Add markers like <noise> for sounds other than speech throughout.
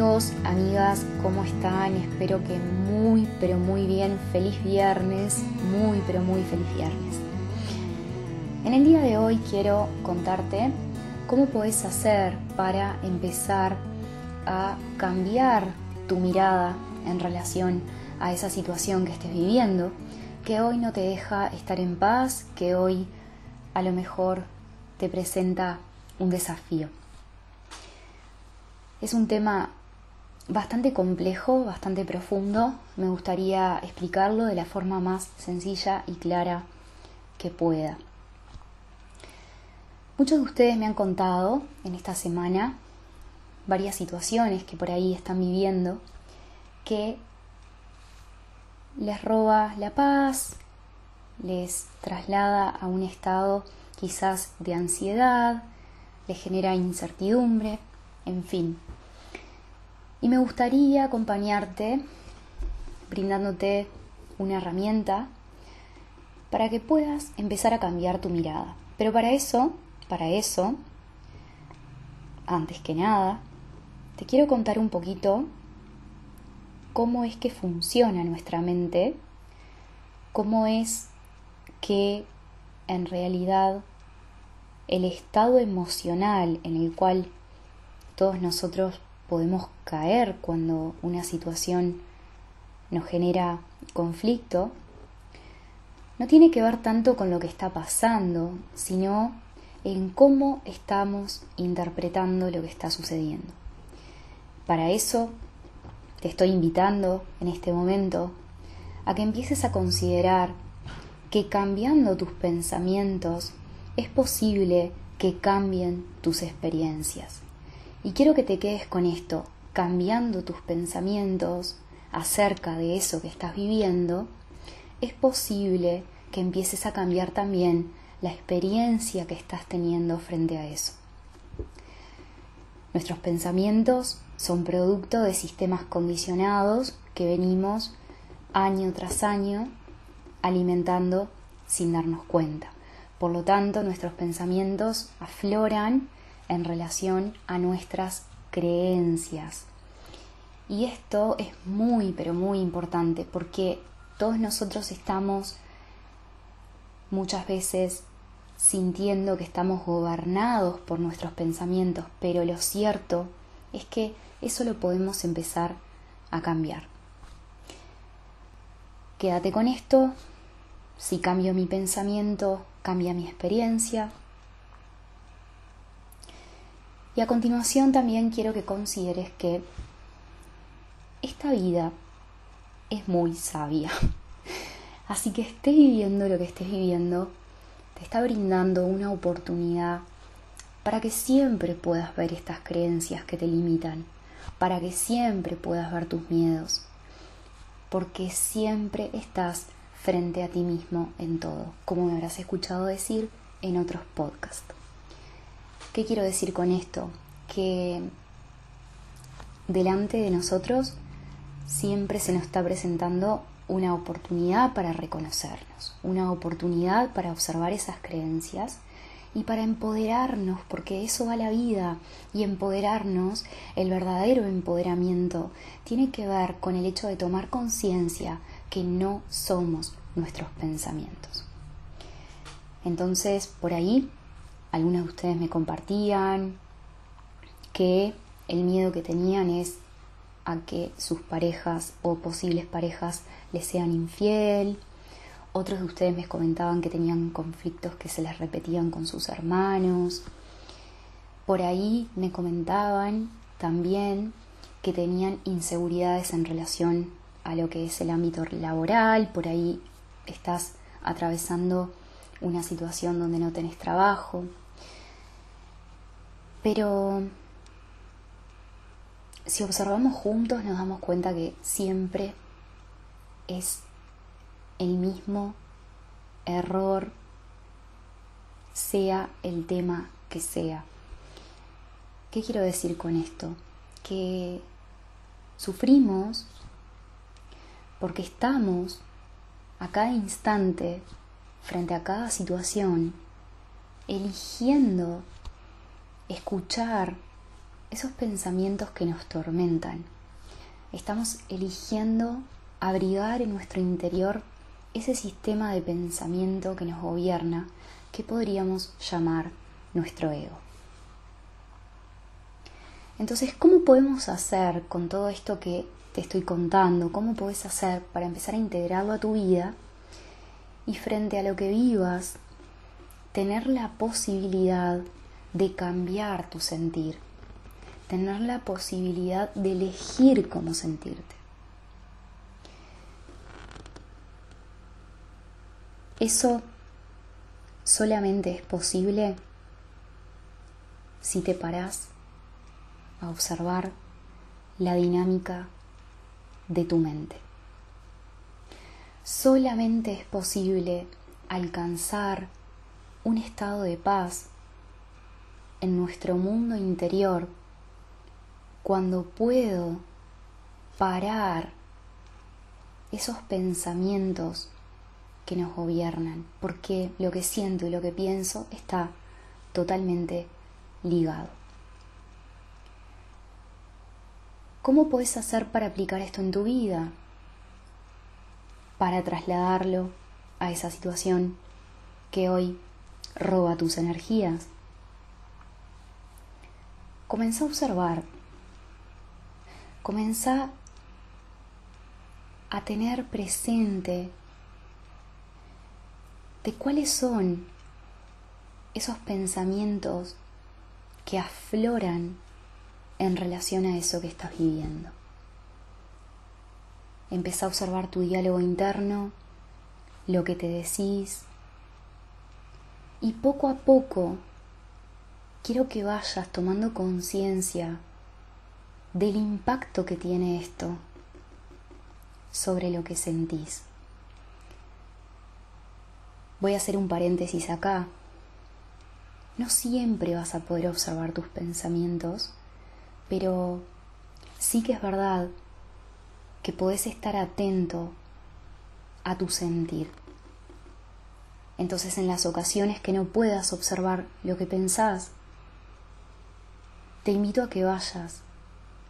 amigos, amigas, ¿cómo están? Espero que muy, pero muy bien. Feliz viernes, muy, pero muy feliz viernes. En el día de hoy quiero contarte cómo puedes hacer para empezar a cambiar tu mirada en relación a esa situación que estés viviendo, que hoy no te deja estar en paz, que hoy a lo mejor te presenta un desafío. Es un tema bastante complejo, bastante profundo. Me gustaría explicarlo de la forma más sencilla y clara que pueda. Muchos de ustedes me han contado en esta semana varias situaciones que por ahí están viviendo que les roba la paz, les traslada a un estado quizás de ansiedad, les genera incertidumbre, en fin, y me gustaría acompañarte brindándote una herramienta para que puedas empezar a cambiar tu mirada. Pero para eso, para eso, antes que nada, te quiero contar un poquito cómo es que funciona nuestra mente, cómo es que en realidad el estado emocional en el cual todos nosotros podemos caer cuando una situación nos genera conflicto, no tiene que ver tanto con lo que está pasando, sino en cómo estamos interpretando lo que está sucediendo. Para eso te estoy invitando en este momento a que empieces a considerar que cambiando tus pensamientos es posible que cambien tus experiencias. Y quiero que te quedes con esto, cambiando tus pensamientos acerca de eso que estás viviendo, es posible que empieces a cambiar también la experiencia que estás teniendo frente a eso. Nuestros pensamientos son producto de sistemas condicionados que venimos año tras año alimentando sin darnos cuenta. Por lo tanto, nuestros pensamientos afloran en relación a nuestras creencias. Y esto es muy, pero muy importante porque todos nosotros estamos muchas veces sintiendo que estamos gobernados por nuestros pensamientos, pero lo cierto es que eso lo podemos empezar a cambiar. Quédate con esto, si cambio mi pensamiento, cambia mi experiencia, y a continuación también quiero que consideres que esta vida es muy sabia. <laughs> Así que estés viviendo lo que estés viviendo, te está brindando una oportunidad para que siempre puedas ver estas creencias que te limitan, para que siempre puedas ver tus miedos, porque siempre estás frente a ti mismo en todo, como me habrás escuchado decir en otros podcasts. ¿Qué quiero decir con esto? Que delante de nosotros siempre se nos está presentando una oportunidad para reconocernos, una oportunidad para observar esas creencias y para empoderarnos, porque eso va la vida y empoderarnos, el verdadero empoderamiento, tiene que ver con el hecho de tomar conciencia que no somos nuestros pensamientos. Entonces, por ahí algunos de ustedes me compartían que el miedo que tenían es a que sus parejas o posibles parejas les sean infiel. Otros de ustedes me comentaban que tenían conflictos que se les repetían con sus hermanos. Por ahí me comentaban también que tenían inseguridades en relación a lo que es el ámbito laboral. Por ahí estás atravesando una situación donde no tenés trabajo. Pero si observamos juntos nos damos cuenta que siempre es el mismo error, sea el tema que sea. ¿Qué quiero decir con esto? Que sufrimos porque estamos a cada instante, frente a cada situación, eligiendo escuchar esos pensamientos que nos tormentan. Estamos eligiendo abrigar en nuestro interior ese sistema de pensamiento que nos gobierna, que podríamos llamar nuestro ego. Entonces, ¿cómo podemos hacer con todo esto que te estoy contando? ¿Cómo puedes hacer para empezar a integrarlo a tu vida? Y frente a lo que vivas, tener la posibilidad de cambiar tu sentir, tener la posibilidad de elegir cómo sentirte. Eso solamente es posible si te paras a observar la dinámica de tu mente. Solamente es posible alcanzar un estado de paz en nuestro mundo interior cuando puedo parar esos pensamientos que nos gobiernan, porque lo que siento y lo que pienso está totalmente ligado. ¿Cómo puedes hacer para aplicar esto en tu vida? Para trasladarlo a esa situación que hoy roba tus energías. Comenzá a observar, comenzá a tener presente de cuáles son esos pensamientos que afloran en relación a eso que estás viviendo. Empieza a observar tu diálogo interno, lo que te decís, y poco a poco quiero que vayas tomando conciencia del impacto que tiene esto sobre lo que sentís. Voy a hacer un paréntesis acá. No siempre vas a poder observar tus pensamientos, pero sí que es verdad que podés estar atento a tu sentir. Entonces en las ocasiones que no puedas observar lo que pensás, te invito a que vayas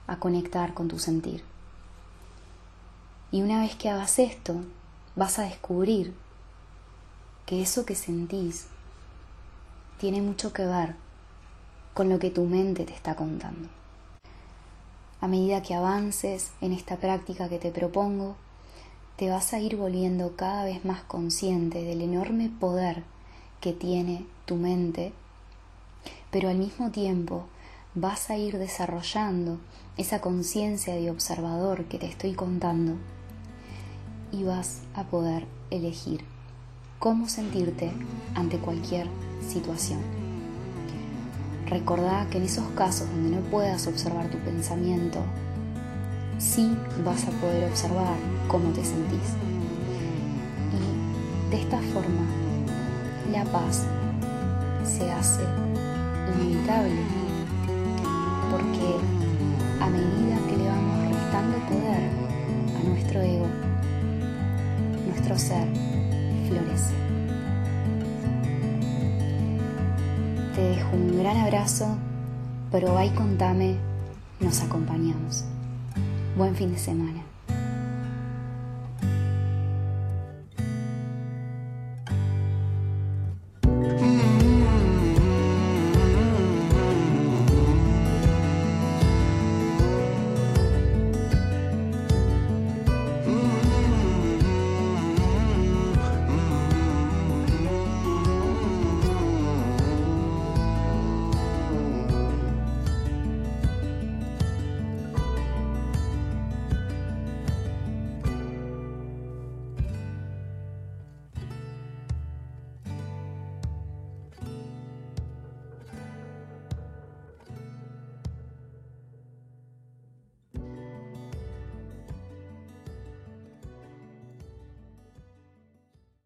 a conectar con tu sentir. Y una vez que hagas esto, vas a descubrir que eso que sentís tiene mucho que ver con lo que tu mente te está contando. A medida que avances en esta práctica que te propongo, te vas a ir volviendo cada vez más consciente del enorme poder que tiene tu mente, pero al mismo tiempo vas a ir desarrollando esa conciencia de observador que te estoy contando y vas a poder elegir cómo sentirte ante cualquier situación. Recordá que en esos casos donde no puedas observar tu pensamiento, sí vas a poder observar cómo te sentís. Y de esta forma, la paz se hace inevitable, porque a medida que le vamos restando poder a nuestro ego, nuestro ser florece. Te dejo un gran abrazo, pero y contame, nos acompañamos. Buen fin de semana.